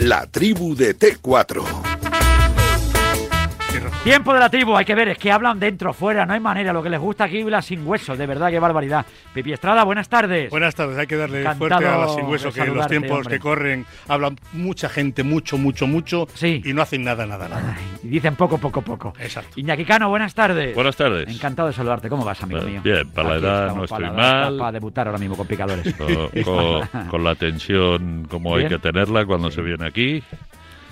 La tribu de T4. Tiempo de la tribu, hay que ver, es que hablan dentro, fuera, no hay manera. Lo que les gusta aquí la sin hueso, de verdad, qué barbaridad. Pipi Estrada, buenas tardes. Buenas tardes, hay que darle Encantado fuerte a la sin hueso, que en los tiempos hombre. que corren hablan mucha gente, mucho, mucho, mucho, Sí. y no hacen nada, nada, nada. Ay, y dicen poco, poco, poco. Exacto. Iñaki Cano, buenas tardes. Buenas tardes. Encantado de saludarte. ¿Cómo vas, amigo Eh, mío? bien, para la Aquí edad estamos, no para estoy la edad, mal. Para debutar ahora mismo con picadores. Con, con- con la tensión como hay Bien. que tenerla cuando se viene aquí.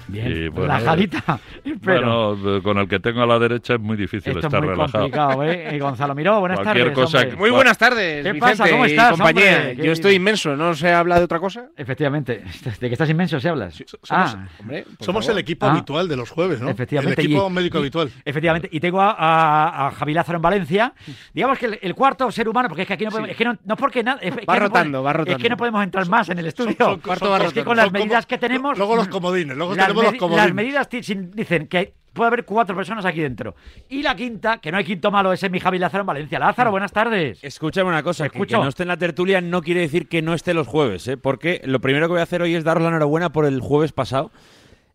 Bien, Y, bueno, relajadita. Pero Bueno, con el que tengo a la derecha es muy difícil esto es estar muy relajado. complicado, ¿eh? Y Gonzalo Miró, buenas Cualquier tardes. cosa que- Muy buenas tardes, ¿Qué Vicente pasa? ¿Cómo estás, compañía. Yo estoy inmenso, ¿no se habla de otra cosa? Efectivamente. ¿De que estás inmenso se hablas? Somos, ah, Hombre, somos el equipo Ah. habitual de los jueves, ¿no? Efectivamente, El equipo y- médico y- habitual. Efectivamente, y tengo a, a, a Javi Lázaro en Valencia. Digamos que el, el cuarto ser humano, porque es que aquí no podemos, es que no, no porque nada, es, que Va no rotando, pode- va Es rotando. que no podemos entrar más en el estudio. son- Cuarto son- va es que con las son medidas que tenemos. Luego los comodines, luego tenemos los medi- comodines. las medidas dicen que hay- puede haber cuatro personas aquí dentro. Y la quinta, que no hay quinto malo, ese es mi Javi Lázaro en Valencia. Lázaro, buenas tardes. Escúchame una cosa, que, que no esté en la tertulia no quiere decir que no esté los jueves, ¿eh? porque lo primero que voy a hacer hoy es daros la enhorabuena por el jueves pasado.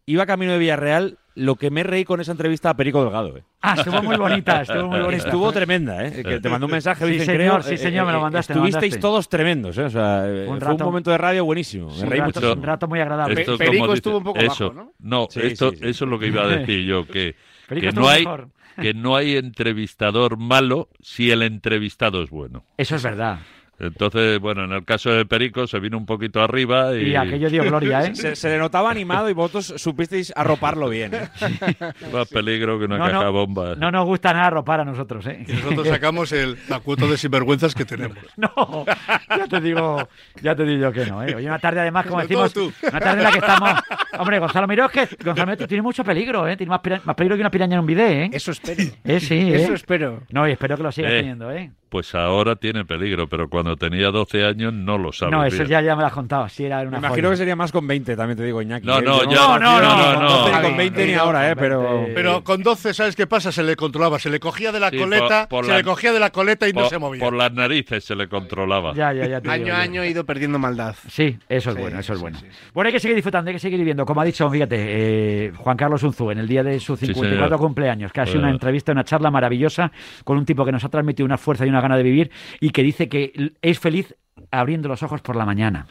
Iba camino de Villarreal, lo que me reí con esa entrevista a Perico Delgado. ¿eh? Ah, estuvo muy bonita, estuvo muy bonita. Estuvo tremenda, ¿eh? que te mandó un mensaje, Sí, dicen, señor, creo, sí, eh, señor, me lo eh, mandaste, Estuvisteis mandaste. todos tremendos, ¿eh? o sea, eh, Un fue rato- un momento de radio buenísimo, me un reí rato, mucho. un rato muy agradable. Esto, Perico estuvo un poco eso, bajo, ¿no? Sí, esto, sí, sí. eso es lo que iba a decir yo, que, que no hay mejor. que no hay entrevistador malo si el entrevistado es bueno. Eso es verdad. Entonces, bueno, en el caso de Perico se vino un poquito arriba y, Y aquello dio gloria, ¿eh? Se, se le notaba animado y vosotros supisteis arroparlo bien. ¿eh? más peligro que una No, caja no, bomba. no nos gusta nada ropar a nosotros, ¿eh? Y nosotros sacamos el, la cuota de sinvergüenzas que tenemos. No, ya te digo, ya te digo yo que no, ¿eh? Hoy una tarde además, como decimos, tú. una tarde en la que estamos... Hombre, Gonzalo Miró es que Gonzalo Miró tiene mucho peligro, ¿eh? Tiene más, pira- más peligro que una piraña en un bidet, ¿eh? Eso espero. Eh, sí, ¿eh? Eso espero. No, y espero que lo sigas Eh. teniendo, ¿eh? Pues ahora tiene peligro, pero cuando tenía 12 años no lo sabes. No, eso ya, ya me lo has contado, sí era Me una imagino joya. que sería más con 20, también te digo, Iñaki. No, ¿eh? no, Yo ya- No, no, no, no, con no. 12 ni Javi, con 20 ni no, ahora, ¿eh? con Pero... 20. Pero con 12, ¿sabes qué pasa? Se le controlaba, se le cogía de la Sí, coleta, por- por se la- le cogía de la coleta y no se movía. por las narices se le controlaba. Ya, ya, ya te Año a año he ido perdiendo maldad. Sí, eso es Sí, bueno, eso es sí, bueno. sí, sí. Bueno, hay que seguir disfrutando, hay que seguir viviendo. Como ha dicho, fíjate, eh, Juan Carlos Unzu, en el día de su 54 señor. cumpleaños, que ha sido una Eh. entrevista, una charla maravillosa con un tipo que nos ha transmitido una fuerza y una gana de vivir y que dice que es feliz abriendo los ojos por la mañana.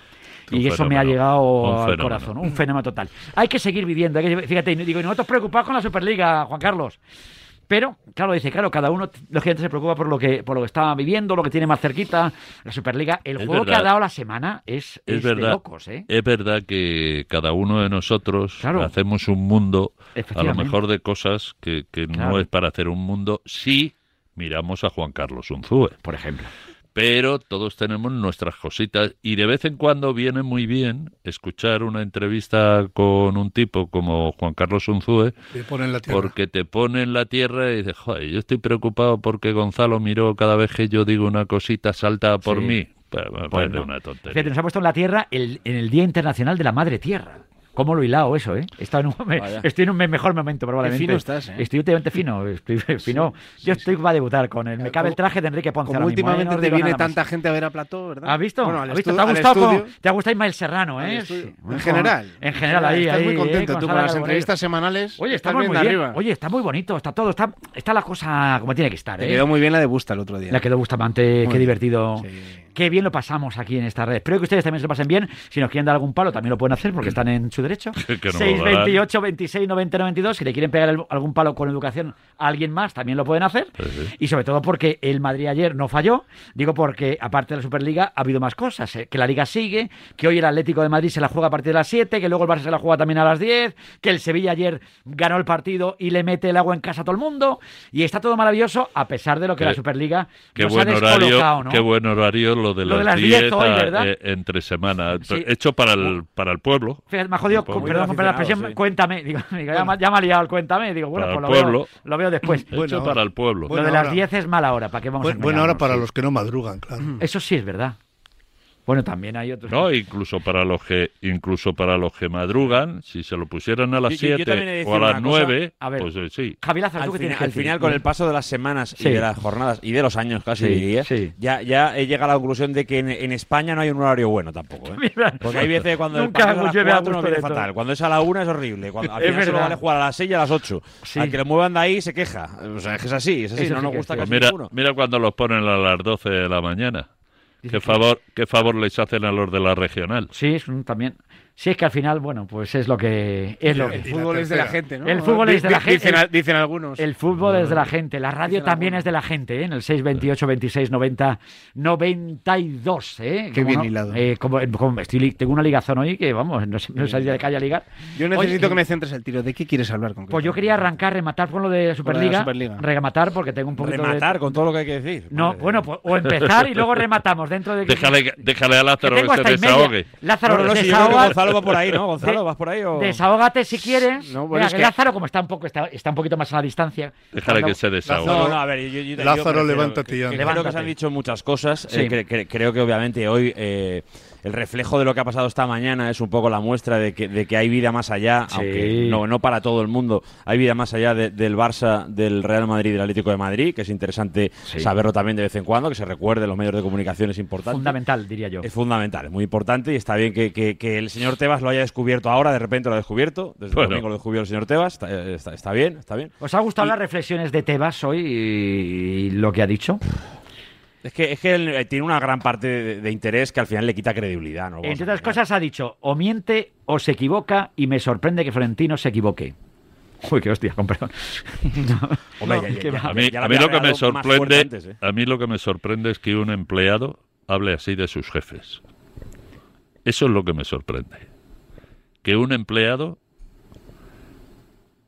Un y eso me ha llegado al corazón, un fenómeno total. Hay que seguir viviendo, hay que- fíjate, y digo, y nosotros preocupados con la Superliga, Juan Carlos. Pero, claro, dice, claro, cada uno, lógicamente, se preocupa por lo que por lo que está viviendo, lo que tiene más cerquita, la Superliga. El Es juego que ha dado la semana es, Es es de locos, ¿eh? Es verdad que cada uno de nosotros Claro. hacemos un mundo, a lo mejor de cosas que, que Claro. no es para hacer un mundo si miramos a Juan Carlos Unzúe. Por ejemplo. Pero todos tenemos nuestras cositas y de vez en cuando viene muy bien escuchar una entrevista con un tipo como Juan Carlos Unzúe Le ponen la tierra. porque te pone en la tierra y dices, joder, yo estoy preocupado porque Gonzalo miró cada vez que yo digo una cosita salta por Sí. mí. Pues, me Pues una Fíjate, tontería. nos ha puesto en la Tierra el- en el Día Internacional de la Madre Tierra. ¿Cómo lo hilado eso, eh? En un- me- estoy en un me- mejor momento, probablemente. fino estás, ¿eh? Estoy últimamente fino. Estoy fino. Yo estoy para debutar con él. Me cabe el traje de Enrique Ponce Como ahora mismo, ¿eh? últimamente No te viene tanta gente a ver a Plató, ¿verdad? ¿Has visto? Bueno, ¿Has visto? ¿Te ha gustado, cómo- ¿Te ha gustado Ismael Serrano, eh? Sí. En general. En general, ahí, Estás ahí. muy eh, contento con tú con las entrevistas semanales. Oye, estamos muy bien arriba. Oye, está muy bonito, está todo. Está, está la cosa como tiene que estar, Te ¿eh? quedó muy bien la de Busta el otro día. La quedó Bustamante, qué divertido. Sí. Qué bien lo pasamos aquí en esta red. Espero que ustedes también se lo pasen bien. Si nos quieren dar algún palo, también lo pueden hacer porque están en su derecho. Que no lo darán. 628 26 90 92. Si le quieren pegar el- algún palo con educación a alguien más, también lo pueden hacer. Sí, sí. Y sobre todo porque el Madrid ayer no falló. Digo porque, aparte de la Superliga, ha habido más cosas. ¿eh? Que la Liga sigue, que hoy el Atlético de Madrid se la juega a partir de las 7, que luego el Barça se la juega también a las 10, que el Sevilla ayer ganó el partido y le mete el agua en casa a todo el mundo. Y está todo maravilloso, a pesar de lo que Qué- la Superliga Qué nos buen ha horario, descolocado, ¿no? qué buen horario lo de Lo las las 10 10 hoy, a- ¿verdad? eh, entre semana, Sí. hecho para el para el pueblo. Fíjate, jodido, Muy perdón, con la expresión, sí. cuéntame. Digo, digo, ya, me- ya me ha liado el cuéntame. Digo, bueno, Para pues el lo pueblo. veo, lo veo después. Hecho para el pueblo. lo de las hora. 10 es mala hora, ¿para qué vamos buena hora para Sí. los que no madrugan, claro. Eso sí es verdad. Bueno, también hay otros. No, incluso para los que incluso para los que madrugan, si se lo pusieran a las Yo- yo- yo 7 también he de decir o a las una cosa. 9, A ver. pues eh, sí. Javi Lázaro, Al, ¿tú qué final, tienes que al final, con el paso de las semanas Sí. y de las jornadas y de los años casi, Sí, diría, sí. ya, ya he llegado a la conclusión de que en, en España no hay un horario bueno tampoco. ¿eh? Mira, Porque hay veces cuando el Nunca partido es a las llueve a 4 nos gusto viene todo. fatal. Cuando es a la 1 es horrible. Cuando, al final solo verdad. vale jugar a las 6 y a las 8. Sí. Al que lo muevan de ahí se queja. O sea, es que es así, es así. Eso no sí nos que gusta es casi mira, ninguno. mira cuando los ponen a las 12 de la mañana. ¿Qué favor, ¿Qué favor les hacen a los de la regional? Sí, es también. Sí, es que al final, bueno, pues es lo que es lo El que- fútbol es de la gente, ¿no? El fútbol es de la gente. Dicen, dicen algunos. El fútbol es de la gente, la radio Dicen también algunos. es de la gente, ¿eh? en el 628 26 90 92, ¿eh? Qué ¿Cómo bien no? hilado. Eh, como, como estoy tengo una ligazón hoy que, vamos, no no sé de calle a ligar. Yo necesito Oye, que me centres el tiro. ¿De qué quieres hablar con Pues yo quería arrancar, rematar con lo de Superliga. Superliga. Rematar porque tengo un poquito de- Rematar con todo lo que hay que decir. No, Madre bueno, pues, o empezar y luego rematamos dentro de... Déjale, déjale a que Lázaro tengo que se desahogue. Lázaro, No, no, sí, yo creo que desahoga- Gonzalo va por ahí, ¿no? Gonzalo, de- ¿vas por ahí o...? Desahógate si quieres. No, bueno, Venga, es que Lázaro, como está un poco está, está un poquito más a la distancia. Déjale cuando- que se desahogue. No, no, a ver, yo, yo- yo Lázaro, levántate ya. Creo que se han dicho muchas cosas. Sí. eh, cre- cre- creo que obviamente hoy eh, el reflejo de lo que ha pasado esta mañana es un poco la muestra de que, de que hay vida más allá, Sí. aunque no, no para todo el mundo, hay vida más allá de- del Barça, del Real Madrid y del Atlético de Madrid, que es interesante Sí. saberlo también de vez en cuando, que se recuerde los medios de comunicación es importante. Fundamental, diría yo. Es fundamental, es muy importante y está bien que, que- que el señor Tebas lo haya descubierto ahora, de repente lo ha descubierto, desde Bueno. el domingo lo descubrió el señor Tebas, está, eh, está- está bien, está bien. ¿Os ha gustado las reflexiones de Tebas hoy y lo que ha dicho? Es que, es que él eh, tiene una gran parte de, de interés que al final le quita credibilidad. ¿no? Entre otras cosas ha dicho, o miente o se equivoca y me sorprende que Florentino se equivoque. Uy, qué hostia, con perdón. Mí, lo que me sorprende, antes, ¿eh? a mí lo que me sorprende es que un empleado hable así de sus jefes. Eso es lo que me sorprende. Que un empleado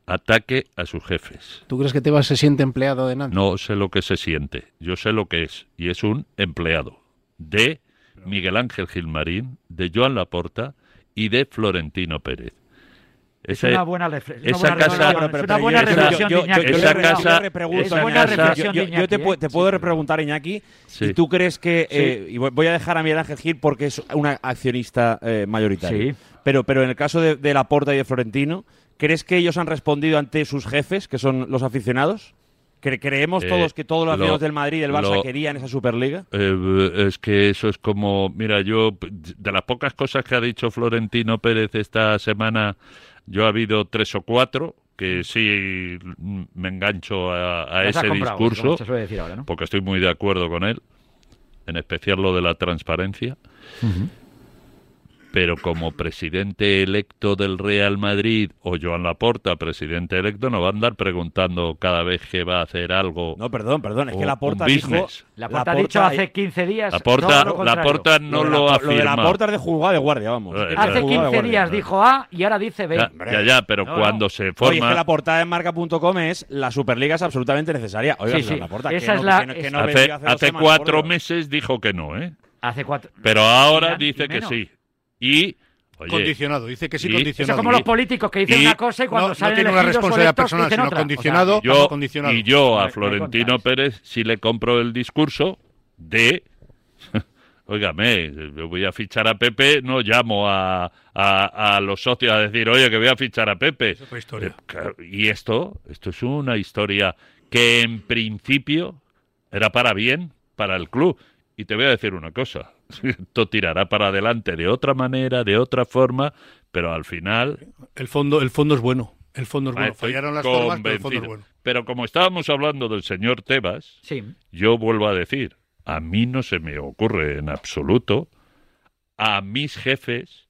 ataque a sus jefes. ¿Tú crees que Tebas se siente empleado de nada? No sé lo que se siente, yo sé lo que es, y es un empleado de Miguel Ángel Gilmarín, de Joan Laporta y de Florentino Pérez. Es una buena, esa casa- una yo- buena reflexión yo- Esa casa- te, ¿eh? te puedo preguntar, Iñaki, Sí. ¿y tú crees que, eh, y voy- voy a dejar a Miguel Ángel Gil porque es una accionista eh, mayoritaria, Sí. pero, pero en el caso de, de Laporta y de Florentino, ¿crees que ellos han respondido ante sus jefes, que son los aficionados? ¿Cre- ¿Creemos Eh, todos que todos los lo- aficionados del Madrid y del Barça lo- querían esa Superliga? Eh, es que eso es como, mira, yo de las pocas cosas que ha dicho Florentino Pérez esta semana, yo ha habido tres o cuatro que sí me engancho a, ese comprado, discurso, como se suele decir ahora, ¿no? porque estoy muy de acuerdo con él, en especial lo de la transparencia. Pero como presidente electo del Real Madrid o Joan Laporta, presidente electo, no va a andar preguntando cada vez que va a hacer algo. No, perdón, perdón, es O que Laporta dijo... business. La porta ha dicho hace 15 días. Laporta, contrario. Laporta no de lo, afirma. Lo de Laporta es de jugada de guardia, vamos. Eh, Hace jugada de 15 guardia. días dijo A y ahora dice B. Ya, ya, ya, pero No, cuando no. se Oye, es forma... que la portada en marca.com es la Superliga es absolutamente necesaria. Oiga, Sí, señor sí. Laporta, Esa que es no- la- que no- que es- no hace vendió hace dos hace semanas, cuatro meses dijo que no, ¿eh? Hace cuatro. Pero ahora dice que sí. Y, oye, Condicionado, dice que sí y- Eso condicionado. como los políticos que dicen Y- una cosa y cuando no, no tiene una responsabilidad personal, dicen sino otra. condicionado. O sea, bajo yo, condicionado. y yo a Florentino. Pérez sí le compro el discurso de... Óigame, yo voy a fichar a Pepe, no llamo a, a, a los socios a decir, oye, que voy a fichar a Pepe. Es otra historia. Eh, Y esto, esto es una historia que en principio era para bien, para el club. Y te voy a decir una cosa, esto tirará para adelante de otra manera, de otra forma, pero al final... El fondo, el fondo es bueno. El fondo es ah, bueno. Fallaron las formas, pero el fondo es convencido. bueno. Pero como estábamos hablando del señor Tebas, Sí. yo vuelvo a decir, a mí no se me ocurre en absoluto a mis jefes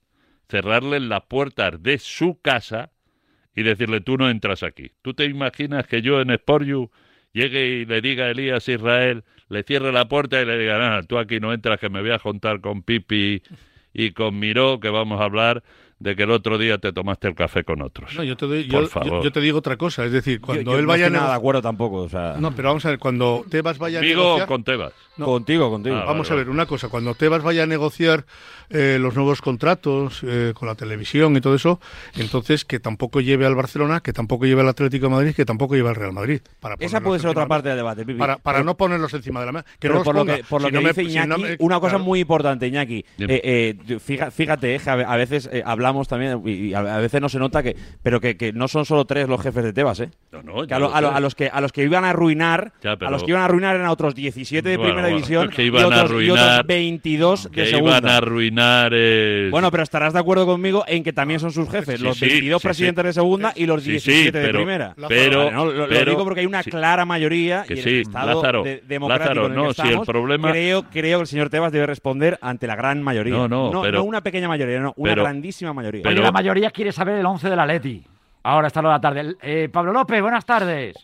cerrarles las puertas de su casa y decirle tú no entras aquí. ¿Tú te imaginas que yo en Sport You llegue y le diga a Elías Israel, le cierre la puerta y le diga, nada, tú aquí no entras, que me voy a juntar con Pipi y con Miró, que vamos a hablar de que el otro día te tomaste el café con otros. No, yo te, doy- Por yo, favor. yo- yo te digo otra cosa. Es decir, cuando yo él no vaya a estoy nada de acuerdo tampoco. O sea, No, pero vamos a ver, cuando Tebas vaya a ¿Conmigo o negociar... con Tebas? No. Contigo, contigo. Ah, Vamos vale, a ver, una cosa, cuando Tebas vaya a negociar eh, los nuevos contratos eh, con la televisión y todo eso, entonces que tampoco lleve al Barcelona, que tampoco lleve al Atlético de Madrid, que tampoco lleve al Real Madrid. Para Esa puede ser otra parte del debate, Pipi. Para, para Pero- no ponerlos encima de la mesa. Que pero no los por lo ponga. que, por lo Si que no me- dice si Iñaki, no me- una cosa claro. muy importante, Iñaki. Eh, eh, fíjate, eh, a a veces eh, hablamos también, y a veces no se nota que, pero que, que no son solo tres los jefes de Tebas, ¿eh? No, no, Que a, lo- lo a lo- sé. a los que a los que iban a arruinar, Ya, pero- a los que iban a arruinar eran otros 17 de Bueno, primera bueno, división que y, iban a otros, y otros arruinar- 22 que de iban segunda. a arruinar Bueno, pero estarás de acuerdo conmigo en que también son sus jefes, Sí, los sí, 22 sí, presidentes sí. de segunda y los Sí, sí, 17 de primera. pero- Vale, ¿no? lo, lo pero- digo porque hay una sí. clara mayoría Que y en el estado Lázaro, de- democrático Lázaro, en el no, que si el estamos, problema- creo, creo que el señor Tebas debe responder ante la gran mayoría. No, no, pero- una pequeña mayoría, no, una pero- grandísima mayoría. Oye, pero- la mayoría quiere saber el 11 de la Leti. Ahora está lo de la tarde. Eh, Pablo López, buenas tardes.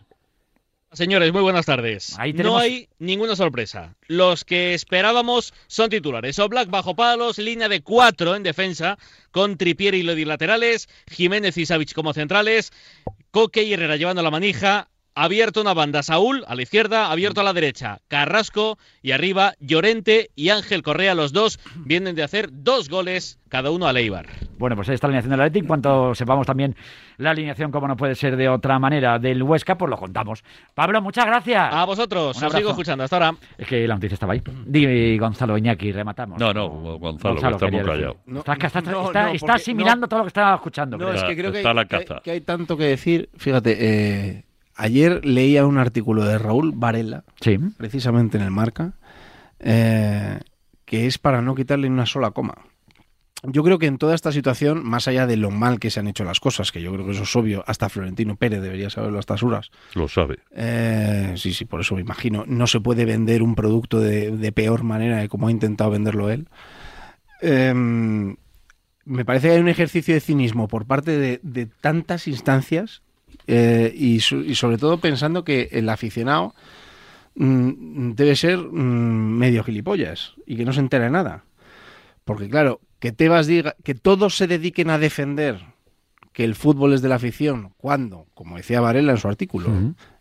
Señores, muy buenas tardes. Ahí No hay ninguna sorpresa. Los que esperábamos son titulares. Oblak bajo palos, línea de cuatro en defensa, con Tripier y Lodi laterales, Jiménez y Savic como centrales, Coque y Herrera llevando la manija, abierto una banda Saúl a la izquierda, abierto a la derecha Carrasco y arriba Llorente y Ángel Correa, los dos vienen de hacer dos goles cada uno a Leibar. Bueno, pues ahí está la alineación del Atleti. En cuanto sepamos también la alineación, como no puede ser de otra manera, del Huesca, pues lo contamos. Pablo, muchas gracias. A vosotros, Un os sigo escuchando. Hasta ahora. Es que la noticia estaba ahí. Di Gonzalo Iñaki, rematamos. No, no, Gonzalo, que está muy callado. No, está, está- está- no, está- no, está porque- asimilando no. todo lo que estaba escuchando. No, creo. es que Está- creo que hay, está la que hay- caza. que hay tanto que decir. Fíjate, eh, ayer leía un artículo de Raúl Varela, Sí. precisamente en el Marca, eh, que es para no quitarle ni una sola coma. Yo creo que en toda esta situación, más allá de lo mal que se han hecho las cosas, que yo creo que eso es obvio, hasta Florentino Pérez debería saberlo a estas horas, Lo sabe. eh, sí, sí, por eso me imagino. No se puede vender un producto de, de peor manera de como ha intentado venderlo él. Eh, me parece que hay un ejercicio de cinismo por parte de, de tantas instancias eh, y, su- y sobre todo pensando que el aficionado mm, debe ser mm, medio gilipollas y que no se entera de nada. Porque claro, que Tebas diga que todos se dediquen a defender que el fútbol es de la afición, cuando, como decía Varela en su artículo,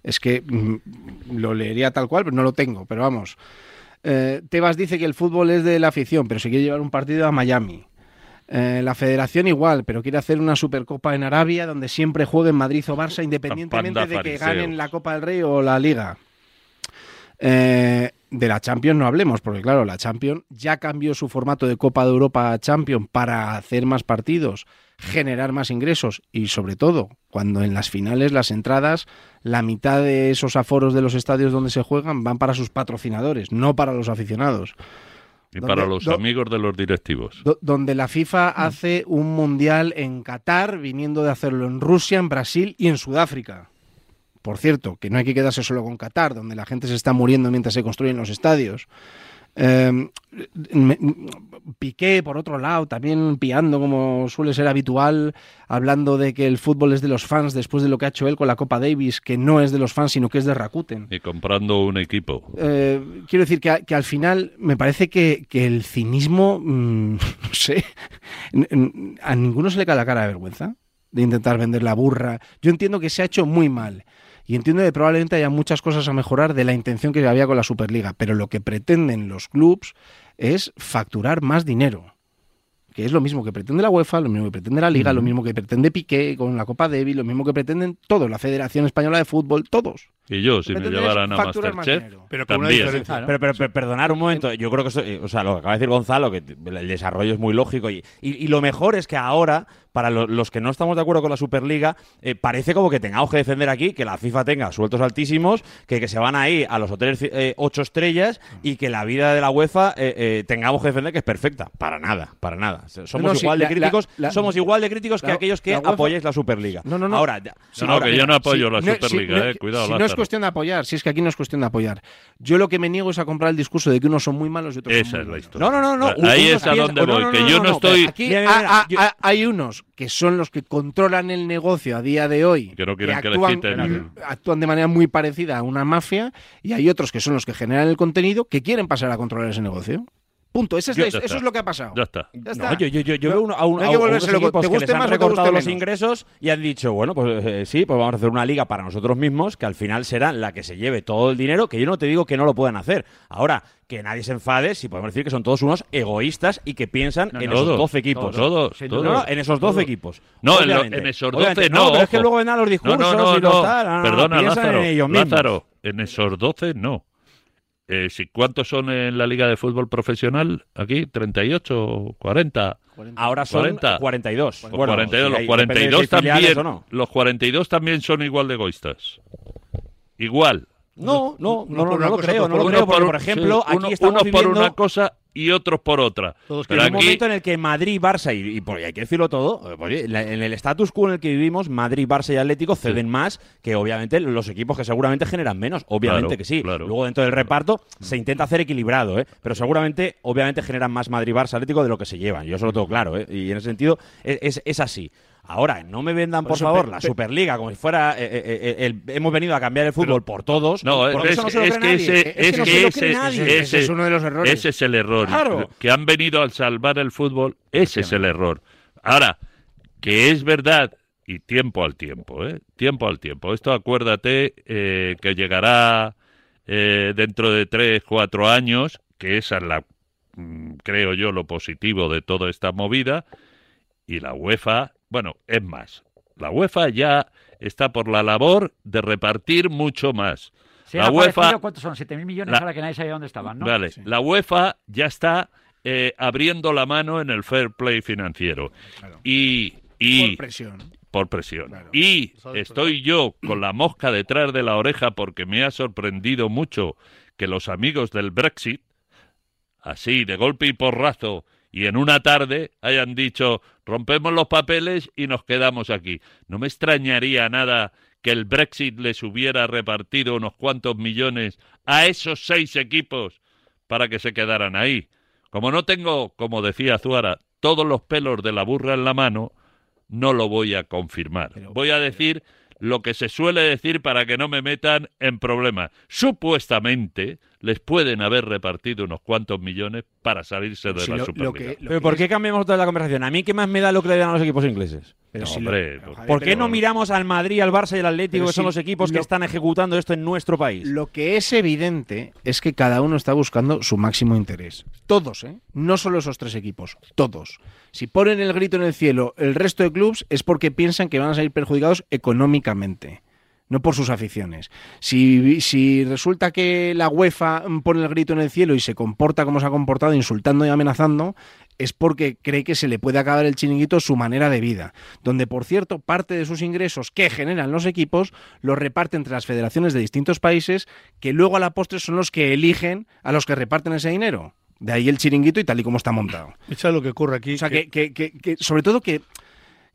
es que mm, lo leería tal cual, pero no lo tengo, pero vamos. Eh, Tebas dice que el fútbol es de la afición, pero se quiere llevar un partido a Miami. Eh, la federación igual, pero quiere hacer una supercopa en Arabia donde siempre jueguen Madrid o Barça, independientemente de que ganen la Copa del Rey o la Liga. Eh, de la Champions no hablemos, porque claro, la Champions ya cambió su formato de Copa de Europa a Champions para hacer más partidos, generar más ingresos y sobre todo cuando en las finales las entradas, la mitad de esos aforos de los estadios donde se juegan van para sus patrocinadores, no para los aficionados. Y ¿Dónde- para los amigos de los directivos. Do- donde la FIFA hace un mundial en Qatar, viniendo de hacerlo en Rusia, en Brasil y en Sudáfrica. Por cierto, que no hay que quedarse solo con Qatar, donde la gente se está muriendo mientras se construyen los estadios. Eh, Piqué, por otro lado, también piando como suele ser habitual, hablando de que el fútbol es de los fans después de lo que ha hecho él con la Copa Davis, que no es de los fans, sino que es de Rakuten. Y comprando un equipo. Eh, quiero decir que, al final me parece que, que el cinismo, mm, no sé, a ninguno se le cae la cara de vergüenza de intentar vender la burra. Yo entiendo que se ha hecho muy mal y entiendo que probablemente haya muchas cosas a mejorar de la intención que había con la Superliga, pero lo que pretenden los clubs es facturar más dinero. Que es lo mismo que pretende la UEFA, lo mismo que pretende la Liga, lo mismo que pretende Piqué con la Copa Davis, lo mismo que pretenden todos, la Federación Española de Fútbol, todos. Y yo, si me llevaran a Masterchef. Pero con una también. diferencia. Pero, pero, pero perdonar un momento, yo creo que eso, eh, o sea, lo que acaba de decir Gonzalo, que el desarrollo es muy lógico y, y- y lo mejor es que ahora, para lo- los que no estamos de acuerdo con la Superliga, eh, parece como que tengamos que defender aquí que la FIFA tenga sueltos altísimos, que, que se van ahí a los hoteles eh, ocho estrellas y que la vida de la UEFA eh, eh, tengamos que defender que es perfecta. Para nada, para nada. Somos No, no, sí, igual de la- la- críticos, la- somos igual de críticos que la- aquellos que la apoyáis la Superliga. No, no, no. Ahora, ya- No, ahora, que yo no apoyo la no- Superliga, eh. Cuidado, si no es cuestión de apoyar, si es que aquí no es cuestión de apoyar. Yo lo que me niego es a comprar el discurso de que unos son muy malos y otros Esa son es muy la buenos. historia. No, no, no, no. Ahí es a donde voy, que yo no, estoy... Aquí hay unos que son los que controlan el negocio a día de hoy, Que no quieren que les actúan, quiten. actúan de manera muy parecida a una mafia, y hay otros que son los que generan el contenido que quieren pasar a controlar ese negocio. Punto. Eso es, eso es lo que ha pasado. Ya está. Ya No, está. yo, yo, yo, yo No- veo uno- a, un, no hay a que volverse loco. que les han más te recortado guste los menos. ingresos y han dicho, bueno, pues eh, sí, pues vamos a hacer una liga para nosotros mismos que al final será la que se lleve todo el dinero, que yo no te digo que no lo puedan hacer. Ahora, que nadie se enfade si podemos decir que son todos unos egoístas y que piensan No, en no, esos todos, 12 equipos. todos, Sin todos. No, no, en esos 12 equipos. No, en lo- Obviamente. en esos Obviamente, 12 no. no, pero es que luego vendrán los No, discursos no, no, y los no. tal. no, no, Perdona, piensan Lázaro. en ellos mismos. Lázaro, en esos 12 no. Eh, si, ¿Cuántos son en la Liga de Fútbol Profesional aquí? ¿38? ¿40? Ahora son 40. 42. Pues Bueno, 42, sí, los ahí depende de 42 si hay filiales también, no. los 42 también son igual de egoístas. Igual. No, no, no, no, por no lo creo, no lo por creo, porque, un- por ejemplo, sí, aquí estamos uno por viviendo una cosa y otros por otra. Todos Pero en un aquí, momento en el que Madrid, Barça y, y por- y hay que decirlo todo, en el status quo en el que vivimos, Madrid, Barça y Atlético ceden más que obviamente los equipos que seguramente generan menos, obviamente Claro, que sí. claro. Luego dentro del reparto se intenta hacer equilibrado, ¿eh? pero seguramente obviamente generan más Madrid, Barça, Atlético de lo que se llevan. Yo eso lo tengo claro, ¿eh? y en ese sentido es, es- es así. Ahora, no me vendan, por, eso, favor, pe- la pe- Superliga como si fuera. eh, eh, eh, el- hemos venido a cambiar el fútbol por todos. No, es, eso no se lo es cree que ese, Es es que ese- ese- Ese uno de los errores. Ese es el error. Claro. Que han venido a salvar el fútbol, ese es el error. Ahora, que es verdad, y tiempo al tiempo, ¿eh? Tiempo al tiempo. Esto acuérdate eh, que llegará eh, dentro de tres, cuatro años, que esa es la, mm, creo yo, lo positivo de toda esta movida, y la UEFA, bueno, es más, la UEFA ya está por la labor de repartir mucho más. Se La UEFA- ¿cuántos son? 7.000 millones La- ahora que nadie sabía dónde estaban, ¿no? Vale, la UEFA ya está eh, abriendo la mano en el fair play financiero. Y, y Por presión. por presión. Claro. Y estoy yo con la mosca detrás de la oreja porque me ha sorprendido mucho que los amigos del Brexit, así de golpe y porrazo, y en una tarde hayan dicho rompemos los papeles y nos quedamos aquí. No me extrañaría nada que el Brexit les hubiera repartido unos cuantos millones a esos seis equipos para que se quedaran ahí. Como no tengo, como decía Zuara, todos los pelos de la burra en la mano, no lo voy a confirmar. voy a decir lo que se suele decir para que no me metan en problemas. Supuestamente les pueden haber repartido unos cuantos millones para salirse de Si la lo- lo Superliga. que- lo ¿Pero que por es- qué cambiamos toda la conversación? A mí, ¿qué más me da lo que le dan a los equipos ingleses? Pero No, si lo- hombre, pero, Javier, ¿Por qué pero no miramos al Madrid, al Barça y al Atlético, Pero que son si los equipos que están ejecutando esto en nuestro país? Lo que es evidente es que cada uno está buscando su máximo interés. Todos, ¿eh? No solo esos tres equipos, todos. Si ponen el grito en el cielo el resto de clubes es porque piensan que van a salir perjudicados económicamente, no por sus aficiones. Si, si resulta que la UEFA pone el grito en el cielo y se comporta como se ha comportado, insultando y amenazando, es porque cree que se le puede acabar el chiringuito su manera de vida, donde por cierto parte de sus ingresos que generan los equipos los reparte entre las federaciones de distintos países que luego a la postre son los que eligen a los que reparten ese dinero. De ahí el chiringuito y tal y como está montado. Echa lo que ocurre aquí. O sea, que- que, que- que- que- sobre todo que,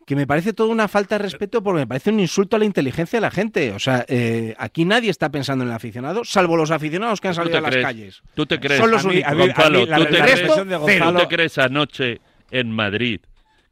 que me parece toda una falta de respeto porque me parece un insulto a la inteligencia de la gente. O sea, eh, aquí nadie está pensando en el aficionado, salvo los aficionados que han ¿Tú salido a las crees? calles. ¿Tú te crees? Son los únicos. Gonzalo, la- ¿tú te crees- ¿Tú te crees anoche en Madrid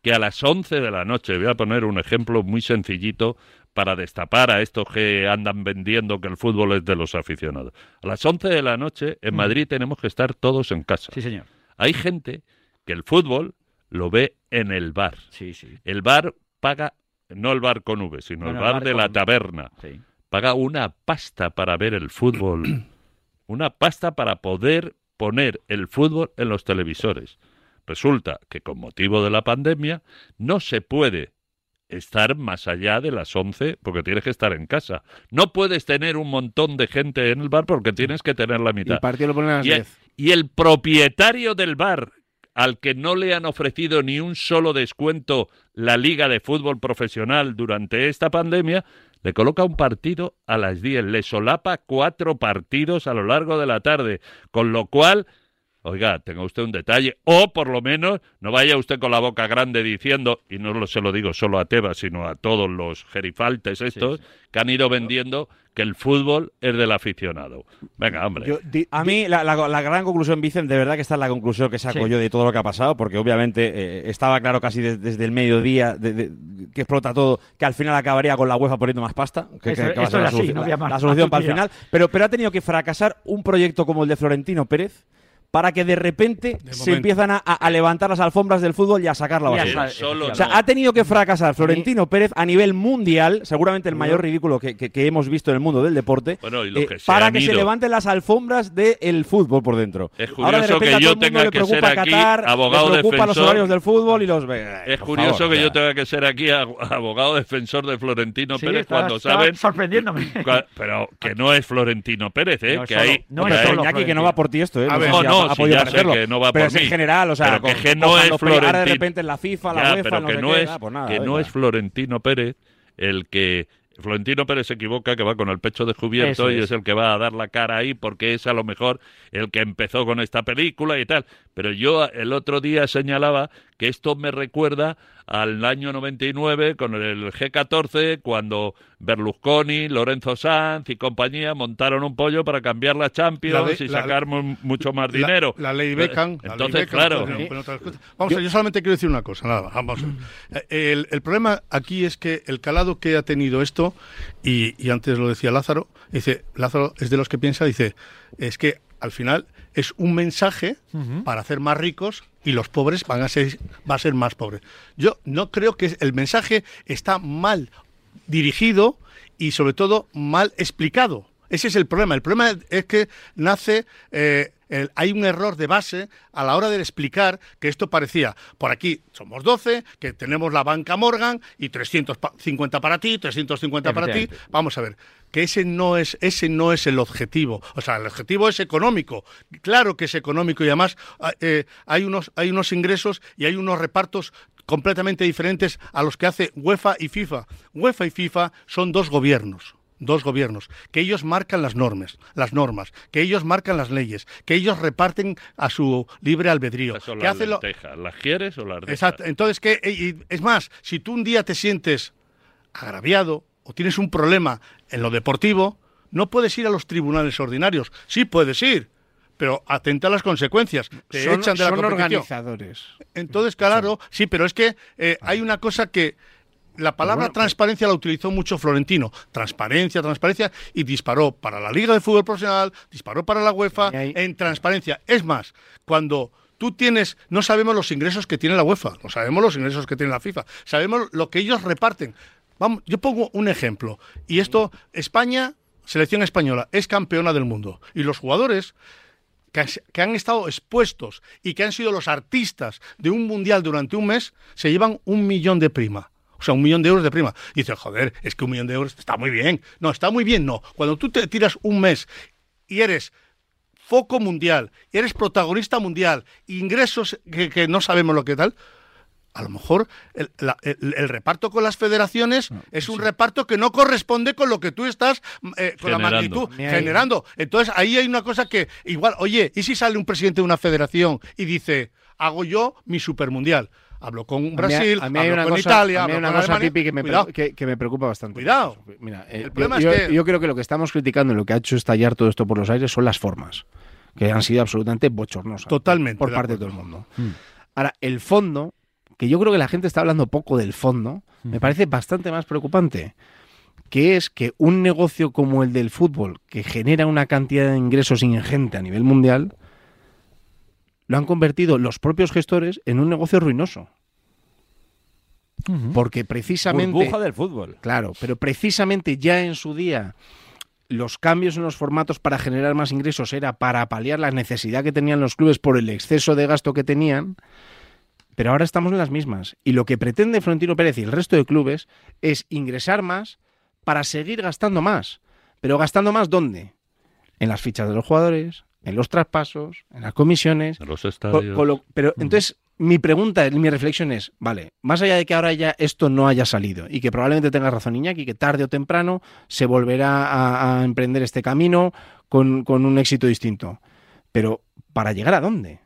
que a las 11 de la noche, voy a poner un ejemplo muy sencillito para destapar a estos que andan vendiendo que el fútbol es de los aficionados. A las 11 de la noche Mm. en Madrid tenemos que estar todos en casa. Sí, señor. Hay gente que el fútbol lo ve en el bar. Sí, sí. El bar paga, no el bar con V, sino Bueno, el el bar de la taberna sí. paga una pasta para ver el fútbol, una pasta para poder poner el fútbol en los televisores. Resulta que con motivo de la pandemia no se puede estar más allá de las 11 porque tienes que estar en casa. No puedes tener un montón de gente en el bar porque tienes que tener la Y mitad. el partido lo ponen a las Y el, 10. y el propietario del bar, al que no le han ofrecido ni un solo descuento la Liga de Fútbol Profesional durante esta pandemia, le coloca un partido a las 10, le solapa cuatro partidos a lo largo de la tarde, con lo cual, oiga, tenga usted un detalle, o por lo menos no vaya usted con la boca grande diciendo, y no lo, se lo digo solo a Tebas, sino a todos los gerifaltes estos, que han ido vendiendo que el fútbol es del aficionado. Venga, hombre. Yo di- A mí la, la- la gran conclusión, Vicen, de verdad que esta es la conclusión que saco Sí. yo de todo lo que ha pasado, porque obviamente eh, estaba claro casi des- desde el mediodía de- de- que explota todo, que al final acabaría con la UEFA poniendo más pasta, que, Eso- que- que va a ser la, así, solución- no la solución para el final, pero, pero ha tenido que fracasar un proyecto como el de Florentino Pérez para que de repente De se empiezan a, a levantar las alfombras del fútbol y a sacar la basura. O sea, no. ha tenido que fracasar Florentino Pérez a nivel mundial, seguramente el mayor ridículo que, que- que hemos visto en el mundo del deporte, Bueno, y los eh, que se para que levanten las alfombras del fútbol por dentro. Es Ahora de curioso repente que a todo yo tenga le que ser preocupa aquí Qatar, abogado le preocupa los defensor. horarios del fútbol y los... Es Por curioso favor, que yo tenga que ser aquí abogado defensor de Florentino Sí, Pérez cuando estaba saben sorprendiéndome. pero que no es Florentino Pérez, ¿eh? No es que solo- hay no que es que no va por ti esto, ¿eh? No, ha- no, ha si podido ya sé parecerlo. que no va pero por es en general, o sea, Pero que con- que no es de Florentino. repente en la FIFA, la Ya, UEFA, pero no que no es pues nada, que no es Florentino Pérez el que Florentino Pérez se equivoca que va con el pecho descubierto Eso y es. es el que va a dar la cara ahí porque es a lo mejor el que empezó con esta película y tal. Pero yo el otro día señalaba que esto me recuerda al año 99 con el G14 cuando Berlusconi, Lorenzo Sanz y compañía montaron un pollo para cambiar la Champions La y sacar mu- mucho más La- dinero. La, ley Beckham. la ley Entonces, Beckham, claro. cosas. Vamos a ver, yo solamente quiero decir una cosa, nada, vamos. a ver. Eh, El, el problema aquí es que el calado que ha tenido esto, y, y antes lo decía Lázaro, dice, Lázaro es de los que piensa, dice, es que al final es un mensaje para hacer más ricos y los pobres van a ser, va a ser más pobres. Yo no creo que el mensaje está mal dirigido y sobre todo mal explicado. Ese es el problema. El problema es que nace, eh, el- hay un error de base a la hora de explicar que esto parecía, por aquí somos 12, que tenemos la banca Morgan y 350 para ti, 350 para ti. Vamos a ver, que ese no es ese no es el objetivo. O sea, el objetivo es económico. Claro que es económico y además ah, eh, hay unos hay unos ingresos y hay unos repartos completamente diferentes a los que hace UEFA y FIFA. UEFA y FIFA son dos gobiernos dos gobiernos, que ellos marcan las normas, las normas, que ellos marcan las leyes, que ellos reparten a su libre albedrío, son que las hacen lo-. ¿Las quieres o las dejas? Exacto. Entonces, que es más, si tú un día te sientes agraviado o tienes un problema en lo deportivo, no puedes ir a los tribunales ordinarios. Sí puedes ir, pero atenta a las consecuencias. Te son echan de la son competición. organizadores. Entonces, claro, sí, pero es que eh, hay una cosa que la palabra transparencia la utilizó mucho Florentino. Transparencia, transparencia, y disparó para la Liga de Fútbol Profesional, disparó para la UEFA en transparencia. Es más, cuando tú tienes, no sabemos los ingresos que tiene la UEFA, no sabemos los ingresos que tiene la FIFA, sabemos lo que ellos reparten. Vamos, yo pongo un ejemplo, y esto, España, selección española, es campeona del mundo, y los jugadores que, han estado expuestos y que han sido los artistas de un mundial durante un mes, se llevan un millón de prima. O sea, un millón de euros de prima. Dices, joder, es que un millón de euros está muy bien. No, está muy bien, no. Cuando tú te tiras un mes y eres foco mundial, y eres protagonista mundial, ingresos que no sabemos lo que tal, a lo mejor el, la- el- el reparto con las federaciones es un reparto que no corresponde con lo que tú estás eh, con la Generando. magnitud Ni ahí. generando. Entonces ahí hay una cosa que igual, oye, ¿y si sale un presidente de una federación y dice, hago yo mi supermundial? Hablo con Brasil, a mí hay hablo una con cosa, Italia, a mí hay una cosa. Pipi, que me, que, que me preocupa bastante. Cuidado. Mira, El eh, problema yo, es que- yo creo que lo que estamos criticando y lo que ha hecho estallar todo esto por los aires son las formas, que han sido absolutamente bochornosas. Totalmente, Por parte de todo el mundo. Ahora, el fondo, que yo creo que la gente está hablando poco del fondo, me parece bastante más preocupante. Que es que un negocio como el del fútbol, que genera una cantidad de ingresos ingente a nivel mundial, lo han convertido los propios gestores en un negocio ruinoso. Porque precisamente. Burbuja del fútbol. Claro, pero precisamente ya en su día los cambios en los formatos para generar más ingresos era para paliar la necesidad que tenían los clubes por el exceso de gasto que tenían, pero ahora estamos en las mismas. Y lo que pretende Florentino Pérez y el resto de clubes es ingresar más para seguir gastando más. Pero gastando más ¿dónde? En las fichas de los jugadores, en los traspasos, en las comisiones, En los estadios. con lo- pero entonces mi pregunta, mi reflexión es, vale, más allá de que ahora ya esto no haya salido y que probablemente tenga razón Iñaki, que tarde o temprano se volverá a, a emprender este camino con, con un éxito distinto. Pero ¿para llegar a dónde?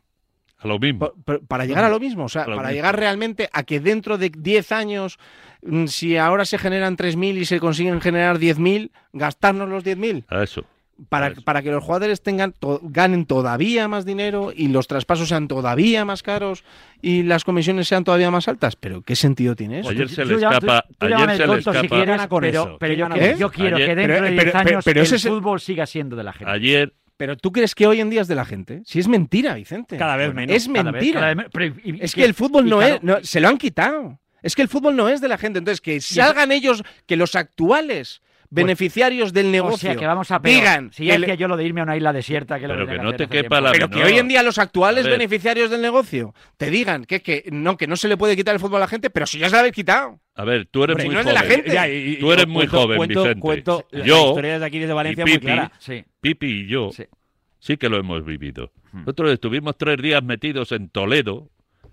A lo mismo. Pa- pa- Para llegar a lo mismo, o sea, para mismo. llegar realmente a que dentro de 10 años, mm, si ahora se generan 3.000 y se consiguen generar 10.000, gastarnos los 10.000 A eso. para, para que los jugadores tengan to- ganen todavía más dinero y los traspasos sean todavía más caros y las comisiones sean todavía más altas. Pero ¿qué sentido tiene eso? Ayer se le escapa. Ayer se le tonto si escapa. quieres, pero, yo, quiero- quiero Ayer- que dentro pero- de 10 pero- pero- años pero el ese fútbol siga siendo de la gente. Ayer, Pero tú crees que hoy en día es de la gente. Si es mentira, Vicente. Cada vez menos, Es Cada vez- mentira. cada vez- pero, y- y- Es que el fútbol no claro, es. no, se lo han quitado. Es que el fútbol no es de la gente. Entonces, que salgan ellos, que los actuales beneficiarios del O negocio sea, que vamos a peor. digan. Si ya decía yo lo de irme a una isla desierta, que lo Pero tenía que no te quepa la Pero que hoy en día los actuales beneficiarios del negocio te digan que, que no, que no se le puede quitar el fútbol a la gente, pero si ya se lo habéis quitado. A ver, tú eres Hombre, muy no es de la joven. gente. Ya, y- y- Tú eres muy cuento- joven, cuento- Vicente. cuento Yo historia desde aquí, desde Valencia, y muy Pipi, clara. Sí. Pipi y yo Sí. sí que lo hemos vivido. Hmm. Nosotros estuvimos tres días metidos en Toledo,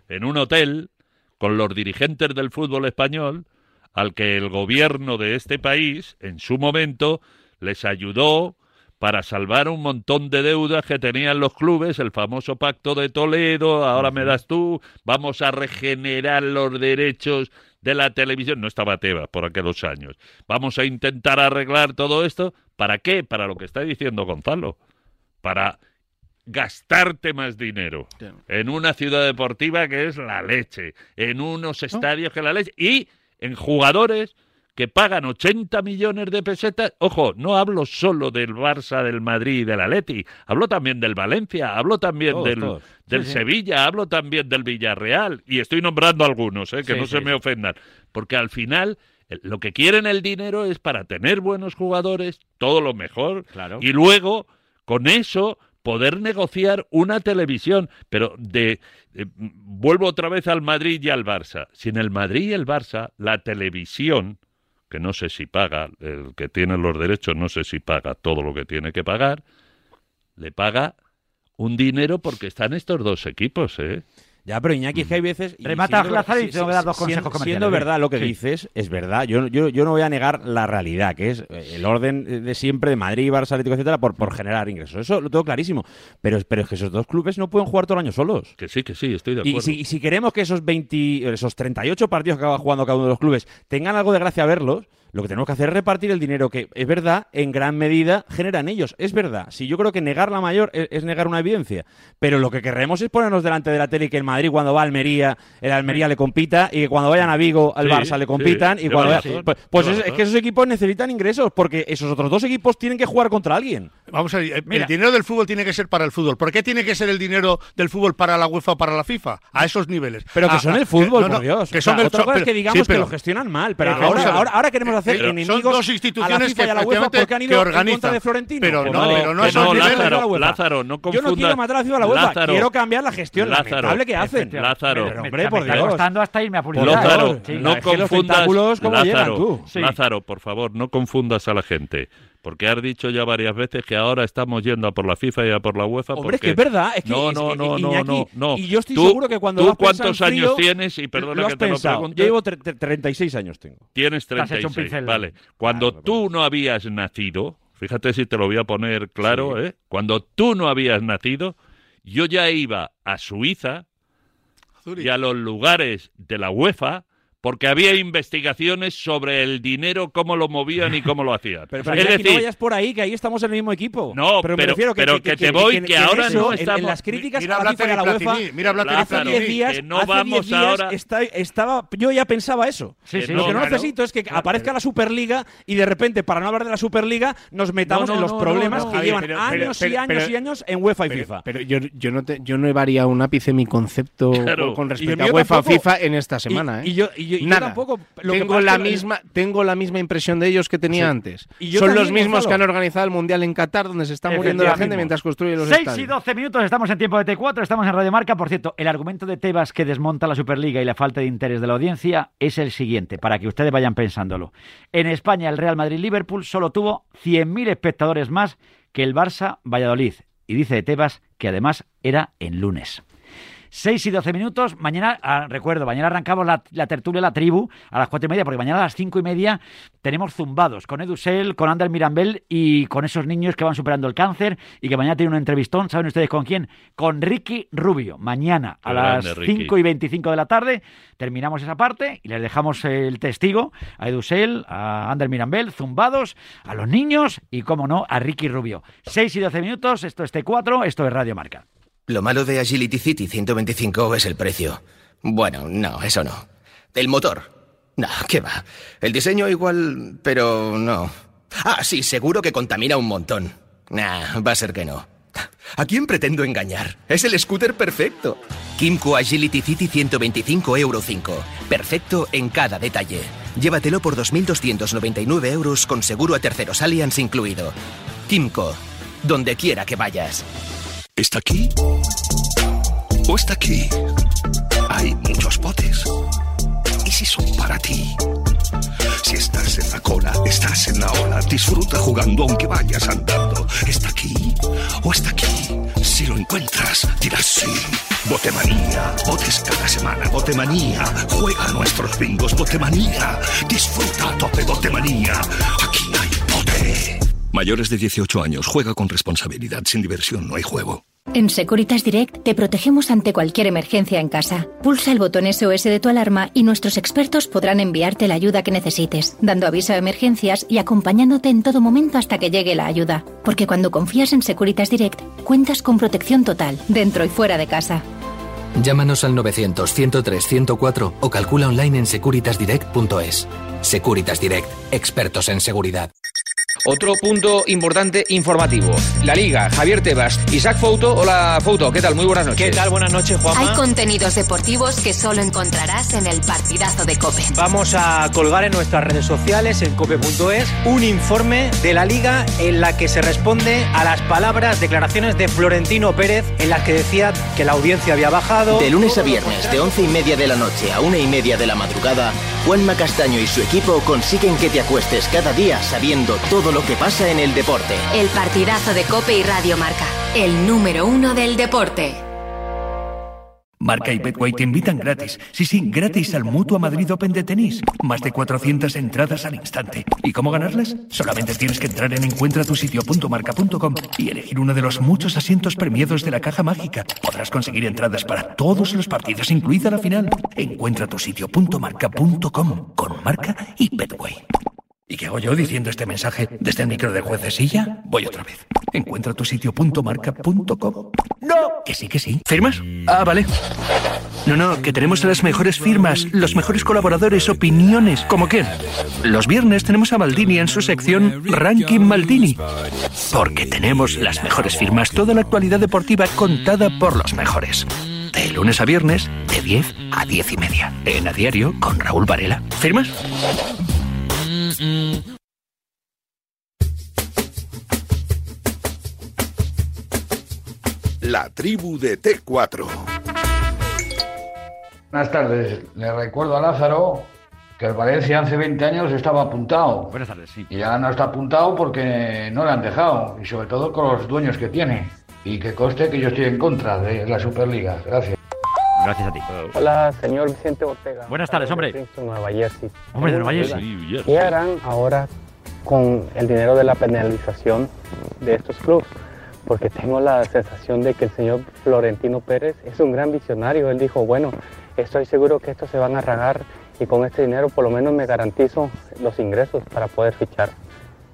en un hotel, con los dirigentes del fútbol español, al que el gobierno de este país, en su momento, les ayudó para salvar un montón de deudas que tenían los clubes, el famoso pacto de Toledo, ahora me das tú, vamos a regenerar los derechos de la televisión. No estaba Tebas por aquellos años. Vamos a intentar arreglar todo esto. ¿Para qué? Para lo que está diciendo Gonzalo. Para gastarte más dinero en una ciudad deportiva que es la leche, en unos estadios que es la leche y en jugadores que pagan 80 millones de pesetas. Ojo, no hablo solo del Barça, del Madrid y del Atleti, hablo también del Valencia, hablo también Todos, del, todos. del Sí, sí. Sevilla, hablo también del Villarreal y estoy nombrando algunos, ¿eh? que Sí, no se me ofendan, porque al final el- lo que quieren el dinero es para tener buenos jugadores, todo lo mejor, Claro. y luego con eso poder negociar una televisión, pero de eh, vuelvo otra vez al Madrid y al Barça. Si en el Madrid y el Barça la televisión, que no sé si paga, el que tiene los derechos no sé si paga todo lo que tiene que pagar, le paga un dinero porque están estos dos equipos, ¿eh? Ya, pero Iñaki, es que hay veces. y Remata Lázaro y tengo que dar dos consejos siendo- comerciales, Siendo verdad lo que Sí. dices, es verdad. Yo, yo, yo no voy a negar la realidad, que es eh, el orden de siempre de Madrid, Barça, Atlético, etcétera, por, por generar ingresos. Eso lo tengo clarísimo. Pero, pero es que esos dos clubes no pueden jugar todo el año solos. Que sí, que sí, estoy de acuerdo. Y si, y si queremos que esos 20, esos 38 partidos que acaba jugando cada uno de los clubes tengan algo de gracia verlos, lo que tenemos que hacer es repartir el dinero que, es verdad, en gran medida generan ellos. Es verdad. Si yo creo que negar la mayor es, es negar una evidencia. Pero lo que queremos es ponernos delante de la tele y que el Madrid cuando va a Almería, el Almería le compita y que cuando vayan a Vigo, al Sí, Barça le sí, compitan. y lleva cuando razón, vaya- pues pues es, es que esos equipos necesitan ingresos porque esos otros dos equipos tienen que jugar contra alguien. Vamos a ver, eh, Mira. el dinero del fútbol tiene que ser para el fútbol. ¿Por qué tiene que ser el dinero del fútbol para la UEFA o para la FIFA? A esos niveles. Pero que Ah, son ah, el fútbol, no, no, por Dios. Que O sea, son el otra cosa es pero- que digamos sí, pero- que lo gestionan mal, pero Eh, ahora, ahora, ahora queremos hacer Pero enemigos son dos a la instituciones FIFA y a la que UEFA efectivamente porque han ido en contra de Florentino. Pero no, pero no es no, Lázaro, la UEFA. Lázaro, no Yo no quiero confundas- matar a la ciudad de la UEFA, Lázaro, quiero cambiar la gestión Lázaro, lamentable que hacen. Lázaro, Pero, hombre, por Dios. costando hasta irme a publicidad. Lázaro, Sí. no confundas. Lázaro, por favor, no confundas a la gente. Porque has dicho ya varias veces que ahora estamos yendo a por la FIFA y a por la UEFA. Hombre, es porque- que es verdad. Es que, no, es- no, eh, no, no, Iñaki, no, no. Y yo estoy Tú- seguro que cuando ¿Tú lo has cuántos en frío, años tienes? Y perdona lo que te lo pensado. pregunte. Yo llevo tre- tre- 36 años tengo. Tienes Te has hecho un 36, pincel. vale. Cuando Claro, tú no habías nacido, fíjate si te lo voy a poner claro, ¿eh? Cuando tú no habías nacido, yo ya iba a Suiza y a los lugares de la UEFA porque había investigaciones sobre el dinero, cómo lo movían y cómo lo hacían. Pero, pero es Iñaki, no vayas por ahí, que ahí estamos en el mismo equipo. No, pero, me pero- refiero que, pero que te voy, que ahora eso, no en- las críticas Mira a la FIFA y a la UEFA, mira Platini, hace Platini. 10 días, que no hace 10 vamos días ahora- está- estaba, yo ya pensaba eso. Sí, Que sí. Lo que no claro. necesito es que aparezca la Superliga y de repente, para no hablar de la Superliga, nos metamos No, no, en los no, problemas no, que no. llevan Pero- años pero- y años pero- y años en UEFA y Pero, FIFA. pero yo, yo no te, yo no llevaría un ápice mi concepto con- respecto a UEFA. FIFA en esta semana. y, ¿eh? yo, yo- y yo Nada. tampoco. Lo tengo la que- misma tengo la misma impresión de ellos que tenía Sí. antes. Y Son los mismos Gonzalo. que han organizado el mundial en Qatar, donde se está muriendo la gente mientras construyen los 6 y estadios. 12 minutos, estamos en tiempo de T4, estamos en Radio Marca. Por cierto, el argumento de Tebas que desmonta la Superliga y la falta de interés de la audiencia es el siguiente, para que ustedes vayan pensándolo. En España, el Real Madrid-Liverpool solo tuvo 100.000 espectadores más que el Barça-Valladolid. Y dice de Tebas que además era en lunes. 6 y 12 minutos. Mañana, ah, recuerdo, mañana arrancamos la, la tertulia La Tribu a las 4 y media, porque mañana a las 5 y media tenemos zumbados con Edusel, con Ander Mirambel y con esos niños que van superando el cáncer y que mañana tiene un entrevistón. ¿Saben ustedes con quién? Con Ricky Rubio. Mañana a las grande, Ricky. 5 y 25 de la tarde terminamos esa parte y les dejamos el testigo a Edusel, a Ander Mirambel, zumbados, a los niños y, como no, a Ricky Rubio. 6 y 12 minutos, esto es T4, esto es Radio Marca. Lo malo de Agility City 125 es el precio. Bueno, no, eso no. El motor. No, ¿qué va? El diseño igual, pero no. Ah, sí, seguro que contamina un montón. Nah, va a ser que no. ¿A quién pretendo engañar? Es el scooter perfecto. Kimco Agility City 125 Euro 5. Perfecto en cada detalle. Llévatelo por 2.299 euros con seguro a terceros Allianz incluido. Kimco, donde quiera que vayas. ¿Está aquí? ¿O está aquí? Hay muchos botes. ¿Y si son para ti? Si estás en la cola, estás en la ola. Disfruta jugando aunque vayas andando. ¿Está aquí? ¿O está aquí? Si lo encuentras, dirás sí. Botemanía. Botes cada semana. Botemanía. Juega nuestros bingos. Botemanía. Disfruta a tope Botemanía. Aquí hay bote. Mayores de 18 años. Juega con responsabilidad. Sin diversión no hay juego. En Securitas Direct te protegemos ante cualquier emergencia en casa. Pulsa el botón SOS de tu alarma y nuestros expertos podrán enviarte la ayuda que necesites, dando aviso a emergencias y acompañándote en todo momento hasta que llegue la ayuda. Porque cuando confías en Securitas Direct, cuentas con protección total, dentro y fuera de casa. Llámanos al 900-103-104 o calcula online en securitasdirect.es. Securitas Direct, expertos en seguridad. Otro punto importante informativo. La Liga, Javier Tebas, Isaac Fouto. Hola Fouto, ¿qué tal? Muy buenas noches. ¿Qué tal? Buenas noches, Juanma. Hay contenidos deportivos que solo encontrarás en el partidazo de Cope. Vamos a colgar en nuestras redes sociales, en cope.es, un informe de la Liga en la que se responde a las palabras, declaraciones de Florentino Pérez, en las que decía que la audiencia había bajado. De lunes a viernes, de once y media de la noche a una y media de la madrugada, Juanma Castaño y su equipo consiguen que te acuestes cada día sabiendo todo lo que pasa en el deporte. El partidazo de Cope y Radio Marca, el número uno del deporte. Marca y Betway te invitan gratis. Sí, sí, gratis al Mutua Madrid Open de tenis. Más de 400 entradas al instante. ¿Y cómo ganarlas? Solamente tienes que entrar en encuentratusitio.marca.com y elegir uno de los muchos asientos premiados de la caja mágica. Podrás conseguir entradas para todos los partidos, incluida la final. Encuentratusitio.marca.com con Marca y Betway. ¿Y qué hago yo diciendo este mensaje desde el micro de juecesilla? Voy otra vez. Encuentra tu sitio.marca.com. ¡No! Que sí, que sí. ¿Firmas? Ah, vale. No, no, que tenemos las mejores firmas, los mejores colaboradores, opiniones. ¿Cómo qué? Los viernes tenemos a Maldini en su sección Ranking Maldini. Porque tenemos las mejores firmas, toda la actualidad deportiva contada por los mejores. De lunes a viernes, de 10 a 10 y media. En a diario con Raúl Varela. ¿Firmas? La tribu de T4. Buenas tardes. Le recuerdo a Lázaro que el Valencia hace 20 años estaba apuntado. Buenas tardes, sí. Y ya no está apuntado porque no le han dejado. Y sobre todo con los dueños que tiene. Y que coste que yo estoy en contra de la Superliga. Gracias. Gracias a ti. Hola, señor Vicente Ortega. Buenas tardes, hombre. Princeton, Nueva Jersey. Hombre de Nueva Jersey. ¿Qué harán ahora con el dinero de la penalización de estos clubes? Porque tengo la sensación de que el señor Florentino Pérez es un gran visionario. Él dijo, bueno, estoy seguro que estos se van a ragar y con este dinero por lo menos me garantizo los ingresos para poder fichar.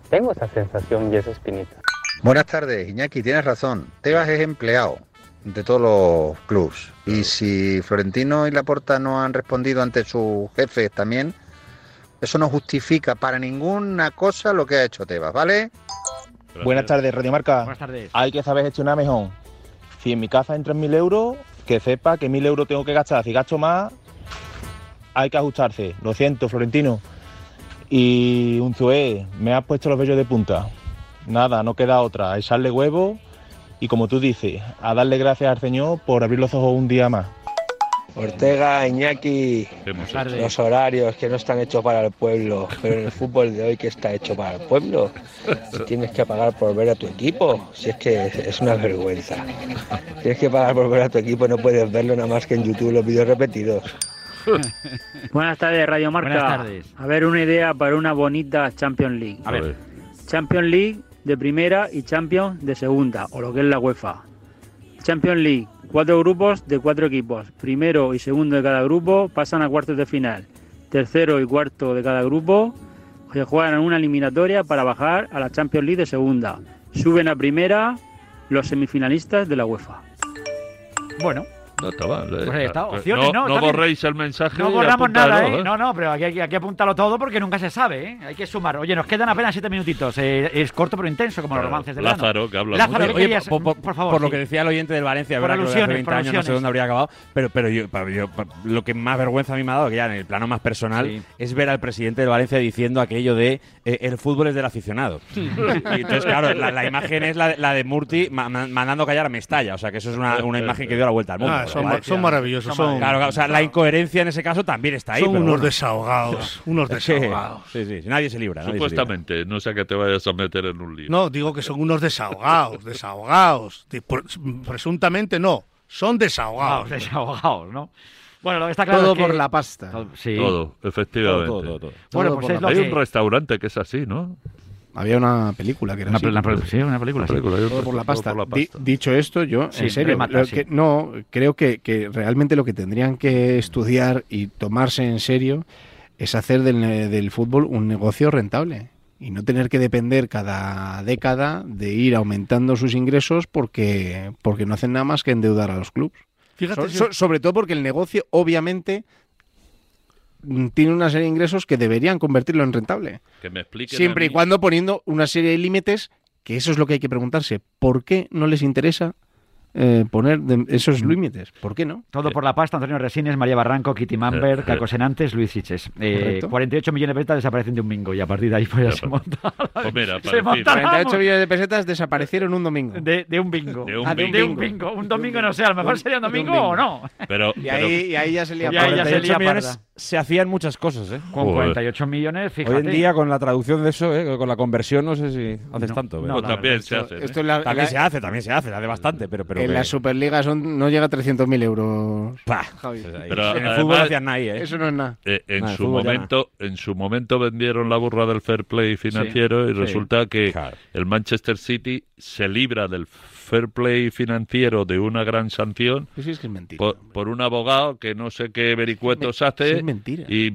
Tengo esa sensación y esa espinita. Buenas tardes, Iñaki, tienes razón. Tebas es empleado de todos los clubs. Y si Florentino y Laporta no han respondido ante sus jefes también, eso no justifica para ninguna cosa lo que ha hecho Tebas, ¿vale? Buenas tardes, Radio Marca. Buenas tardes. Hay que saber gestionar mejor. Si en mi casa entran mil euros, que sepa que mil euros tengo que gastar. Si gasto más, hay que ajustarse. Lo siento, Florentino. Y un Zoé, me has puesto los vellos de punta. Nada, no queda otra. Echarle huevo y como tú dices, a darle gracias al Señor por abrir los ojos un día más. Ortega, Iñaki, los horarios que no están hechos para el pueblo, pero en el fútbol de hoy que está hecho para el pueblo, Si tienes que pagar por ver a tu equipo, si es que es- es una vergüenza. Tienes que pagar por ver a tu equipo, no puedes verlo nada más que en YouTube los vídeos repetidos. Buenas tardes, Radio Marca. Buenas tardes. A ver, una idea para una bonita Champions League. A ver. Champions League de primera y Champions de segunda, o lo que es la UEFA. Champions League, cuatro grupos de cuatro equipos. Primero y segundo de cada grupo pasan a cuartos de final. Tercero y cuarto de cada grupo se juegan en una eliminatoria para bajar a la Champions League de segunda. Suben a primera los semifinalistas de la UEFA. Bueno, no estaba. Pues ahí está, opciones, no, no, borréis el mensaje. No borramos nada, ¿eh? ¿eh? No, no, pero aquí hay que apuntarlo todo porque nunca se sabe, ¿eh? Hay que sumar. Oye, nos quedan apenas siete minutitos. Eh, es corto pero intenso, como claro, los romances del Lázaro, que habla Lázaro, mucho. Oye, por, favor. Por lo que decía el oyente del Valencia, por. Alusiones, que hace 20 alusiones. años no sé dónde habría acabado. Pero, pero yo, lo que más vergüenza a mí me ha dado, que ya en el plano más personal, es ver al presidente del Valencia diciendo aquello de eh, el fútbol es del aficionado. Entonces, claro, la, imagen es la, de la de Murti mandando callar a Mestalla. O sea, que eso es una, una imagen que dio la vuelta al mundo. Ah, son, mar son maravillosos. Son, claro, o sea, la incoherencia en ese caso también está ahí. Son unos desahogados, unos desahogados. Nadie se libra. Supuestamente, no sea que te vayas a meter en un lío. No, digo que son unos desahogados, desahogados. Presuntamente no, son desahogados. No, desahogados, ¿no? Bueno, lo que está claro todo por la pasta. Sí. Todo, efectivamente. Bueno, pues Hay un restaurante que es así, ¿no? Había una película que era una, así, una, sí, una película. Por la pasta. Dicho esto, yo, sí, en serio, no, creo que, que, realmente lo que tendrían que estudiar y tomarse en serio es hacer del, del fútbol un negocio rentable y no tener que depender cada década de ir aumentando sus ingresos porque, porque no hacen nada más que endeudar a los clubes. Fíjate, sobre todo porque el negocio obviamente tiene una serie de ingresos que deberían convertirlo en rentable. Que me Siempre y cuando poniendo una serie de límites, que eso es lo que hay que preguntarse. ¿Por qué no les interesa eh, poner esos mm. límites. ¿Por qué no? Todo eh. por la pasta, Antonio Resines, María Barranco, Kitty Mamber, eh. Caco Senantes, Luis Siches. Eh, 48 millones de pesetas desaparecen de un domingo y a partir de ahí pues ya, se monta. Pues mira, se 48 millones de pesetas desaparecieron un domingo. De, un bingo. De un, ah, bingo. Un domingo no sé, a lo mejor un, sería un domingo, o no. Pero, y, ahí, ya se lía, y se hacían muchas cosas, ¿eh? Con 48 millones, fíjate. Hoy en día con la traducción de eso, ¿eh? con la conversión, no sé si haces tanto. No, pues no, también se hace. También se hace, también se hace, hace bastante, pero en la Superliga son, no llega a 300.000 euros. Eh, en el fútbol hacían nada, ¿eh? Eso no es nada. Eh, en, su momento, en su momento vendieron la burra del fair play financiero y resulta que el Manchester City se libra del fair play financiero de una gran sanción sí, es que es mentira, por, un abogado que no sé qué vericuetos hace. Es mentira. Y,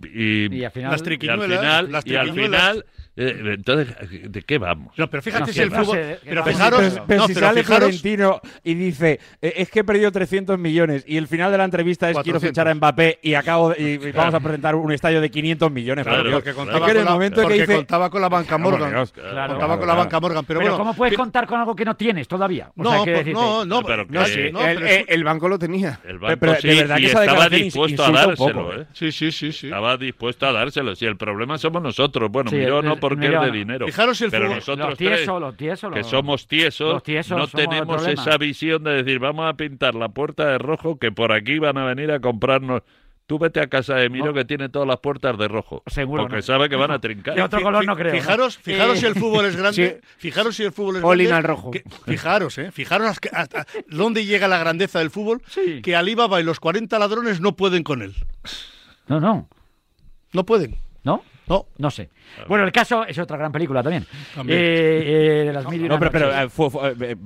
al final, y al final eh, eh, entonces, eh, ¿de qué vamos? No, pero fíjate si el fútbol. Pero fijaros, pero, pero no, si pero sale fijaros, Florentino y dice, es que he perdido 300 millones y el final de la entrevista es 400. quiero fichar a Mbappé y acabo y, vamos a presentar un estadio de 500 millones. Claro, porque contaba, claro. con, el momento porque que dice, contaba con la banca Morgan. Claro, contaba con la banca Morgan. Pero, bueno, ¿cómo puedes que... contar con algo que no tienes todavía? O no, sea, pues, no, no, ah, pero no, sí, no, el, el, banco lo tenía. El banco pero, sí, de verdad que estaba dispuesto a dárselo. Sí, sí, sí. Estaba dispuesto a dárselo. Si el problema somos nosotros. Bueno, yo no porque es de dinero. Fijaros el Pero fútbol. nosotros los que somos tiesos, tiesos no tenemos esa visión de decir, vamos a pintar la puerta de rojo que por aquí van a venir a comprarnos. Tú vete a casa de Miro que tiene todas las puertas de rojo. Seguro. Porque sabe que van a trincar. De otro color no creo. Fijaros, eh, fijaros si el fútbol es grande. Fijaros si el fútbol es grande. al rojo. Fijaros, ¿eh? Fijaros hasta, dónde llega la grandeza del fútbol. Sí. Que Alibaba y los 40 ladrones no pueden con él. No, no. No pueden. ¿No? No. No sé. Bueno, el caso es otra gran película también. Eh, eh, de las no, no, pero, eh,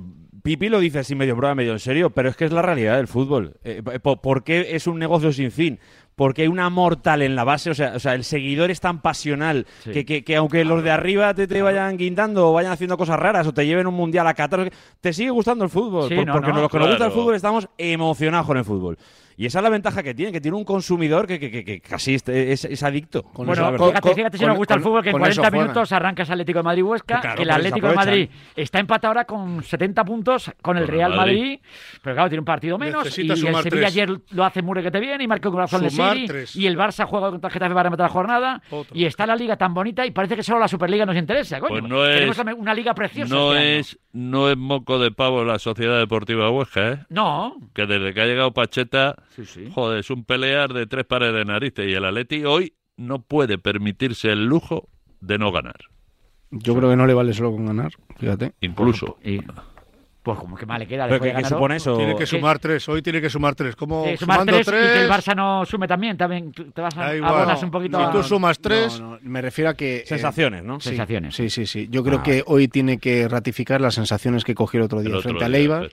Pipi lo dice así medio broma, medio en serio, pero es que es la realidad del fútbol. ¿Por qué es un negocio sin fin? porque hay un amor tal en la base, o sea, o sea el seguidor es tan pasional que, que, que, aunque los de arriba te, te, vayan guindando o vayan haciendo cosas raras o te lleven un mundial a Qatar, te sigue gustando el fútbol, porque los que nos gusta el fútbol estamos emocionados con el fútbol. Y esa es la ventaja que tiene, que tiene un consumidor que, que, que casi es, es, adicto. Con bueno, eso, fíjate, fíjate si nos gusta el fútbol, que en 40 minutos arrancas Atlético de Madrid Huesca, pues que el pues Atlético de Madrid está empatado ahora con 70 puntos con el Real Madrid. Pero claro, tiene un partido menos y el Sevilla ayer lo hace Mure que te viene y marca un corazón sumar y el Barça juega contra el Getafe para rematar la jornada. Y está la liga tan bonita y parece que solo la Superliga nos interesa, coño. Pues no Tenemos una liga preciosa. No este es, no es moco de pavo la Sociedad Deportiva Huesca, ¿eh? No. Que desde que ha llegado Pacheta, joder, es un pelear de tres pares de narices. Y el Atleti hoy no puede permitirse el lujo de no ganar. Yo creo que no le vale solo con ganar, fíjate. Incluso pues como que mal le queda. Eso? Tiene que sumar tres, hoy tiene que sumar tres. ¿Cómo tres, Y que el Barça no sume también, también te vas a abonas un poquito. Si no, a... tú sumas tres... Me refiero a que... Eh, sensaciones, ¿no? Sensaciones. Sí, sí, sí. Yo creo ah, que hoy tiene que ratificar las sensaciones que cogió el otro día frente a Leiva.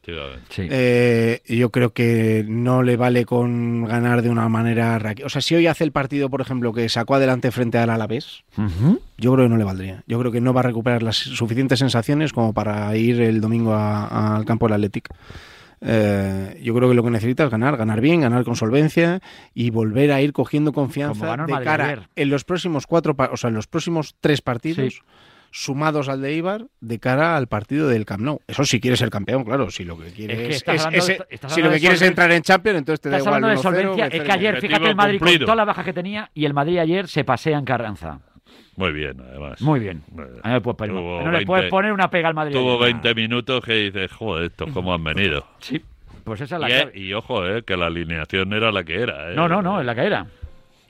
Eh, yo creo que no le vale con ganar de una manera... O sea, si hoy hace el partido, por ejemplo, que sacó adelante frente al Alavés... Uh -huh yo creo que no le valdría. Yo creo que no va a recuperar las suficientes sensaciones como para ir el domingo al campo del Athletic. Eh, yo creo que lo que necesita es ganar, ganar bien, ganar con solvencia y volver a ir cogiendo confianza de Madrid cara ayer. en los próximos cuatro, o sea, en los próximos tres partidos. Sí. sumados al de Ibar de cara al partido del Camp Nou. Eso si quieres ser campeón, claro. Si lo que quieres Es que es, estás es- hablando de- si lo que quieres es entrar en Champions, entonces te da Estás igual. hablando de 1-0, solvencia. Es que ayer, fíjate, el Madrid con toda la baja que tenía y el Madrid ayer se pasea en Carranza. Muy bien, además. Muy bien. Eh, No le puedes no le 20 puedes poner una pega al Madrid. Tuvo ayer. 20 minutos que dices, joder, estos cómo han venido. Sí, pues esa es la y, clave. y ojo, eh, que la alineación era la que era. eh. No, no, no, en la que era.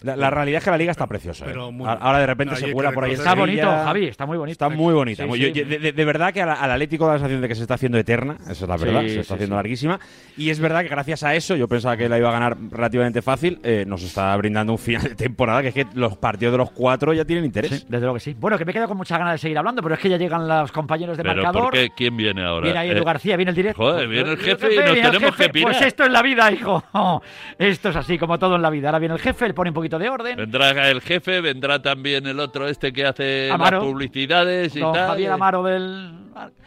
La, la realidad es que la liga está preciosa. ¿eh? Pero muy- A- Ahora de repente se cuela por ahí. Está bonito. Javi, está muy bonito. Está muy bonita. Sí, Muy- sí. yo- de, de- de verdad que al, al Atlético da la sensación de que se está haciendo eterna, esa es la verdad, Sí, se está sí, haciendo sí. larguísima. Y es verdad que gracias a eso, yo pensaba que la iba a ganar relativamente fácil, eh, nos está brindando un final de temporada que es que los partidos de los cuatro ya tienen interés. Sí, desde luego que sí. Bueno, que me quedo con muchas ganas de seguir hablando, pero es que ya llegan los compañeros de Pero marcador. ¿por qué? ¿Quién viene ahora? Viene ahí Edu Eh, García, viene el directo. Joder, viene el jefe y nos tenemos jefe. que pirar. Pues esto es la vida, hijo. Esto es así como todo en la vida. Ahora viene el jefe, le pone un poquito de orden. Vendrá el jefe, vendrá también el otro este que hace Amaro. las publicidades y Don tal. Javier Amaro del.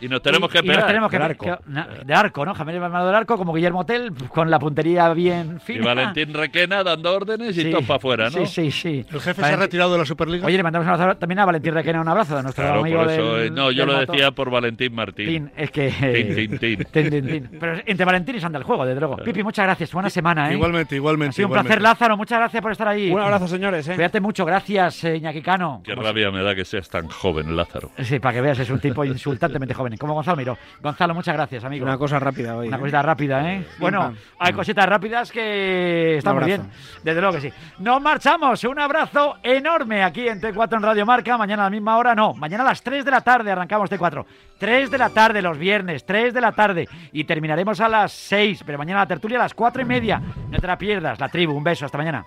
Y nos tenemos que y nos pegar. tenemos que que- arco. na- de arco, ¿no? Javier Amaro del arco, como Guillermo Tell, con la puntería bien Y fina. Valentín Requena dando órdenes y Sí, todo para afuera, ¿no? Sí, sí, sí. ¿El jefe se ha retirado de la Superliga? Oye, le mandamos un abrazo también a Valentín Requena, un abrazo de nuestro Claro, amigo por eso. del- eh, no, yo del lo motor. decía por Valentín Martín. Es que. Tin, tin, tin. Tin, tin, tin. Pero entre Valentín y Sandra el juego, desde luego. Pipi, muchas gracias. Buena semana, ¿eh? Igualmente, igualmente. Ha sido un igualmente. placer, Lázaro. Muchas gracias por estar ahí. Un abrazo, señores. ¿eh? Cuídate mucho. Gracias, eh, Iñaki Cano. Qué rabia me da que seas tan joven, Lázaro. Sí, para que veas, es un tipo insultantemente joven. Como Gonzalo Miró. Gonzalo, muchas gracias, amigo. Una cosa rápida hoy. Una ¿eh? cosita rápida, ¿eh? Bueno, hay cositas rápidas que están muy bien. Desde luego que sí. Nos marchamos. Un abrazo enorme aquí en T4 en Radio Marca. Mañana a la misma hora, no. Mañana a las 3 de la tarde arrancamos T4. 3 de la tarde los viernes, 3 de la tarde. Y terminaremos a las 6. Pero mañana la tertulia a las 4 y media. No te la pierdas. La tribu. Un beso. Hasta mañana.